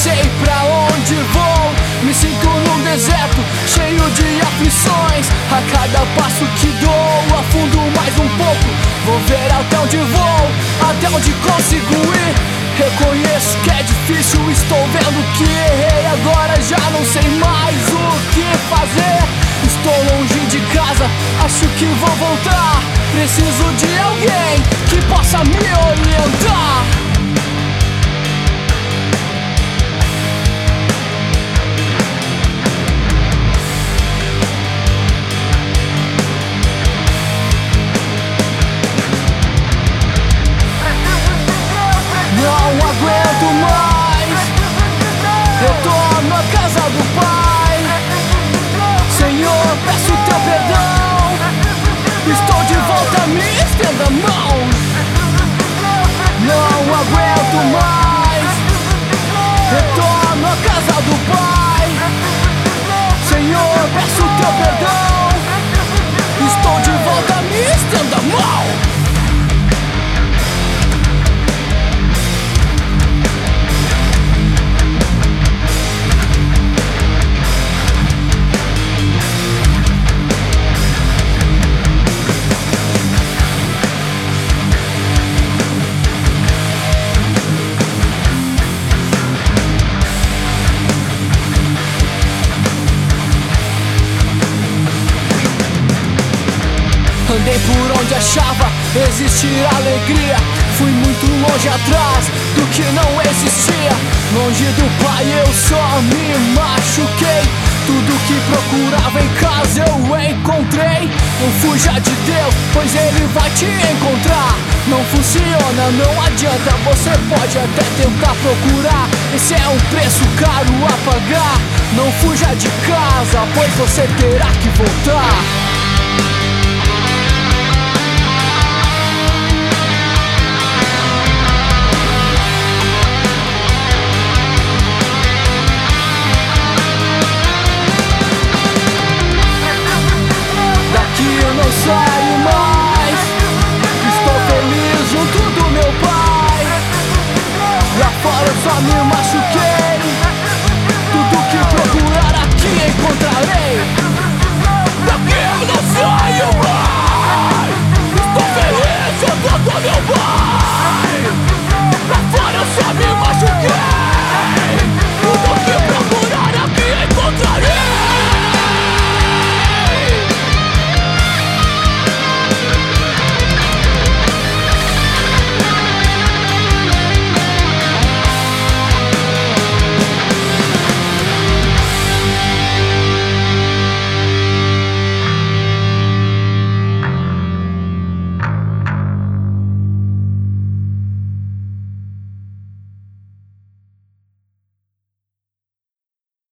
sei pra onde vou. Me sinto num deserto cheio de aflições. A cada passo que dou, afundo mais um pouco. Vou ver até onde vou, até onde consigo ir. Reconheço que é difícil, estou vendo que errei. Agora já não sei mais o que fazer. Estou longe de casa, acho que vou voltar. Preciso de alguém que possa me orientar. Estenda a mão. Não aguento mais. Retorno à casa do Andei por onde achava existir alegria. Fui muito longe atrás do que não existia. Longe do Pai eu só me machuquei. Tudo que procurava em casa eu encontrei. Não fuja de Deus, pois Ele vai te encontrar. Não funciona, não adianta, você pode até tentar procurar. Esse é um preço caro a pagar. Não fuja de casa, pois você terá que voltar.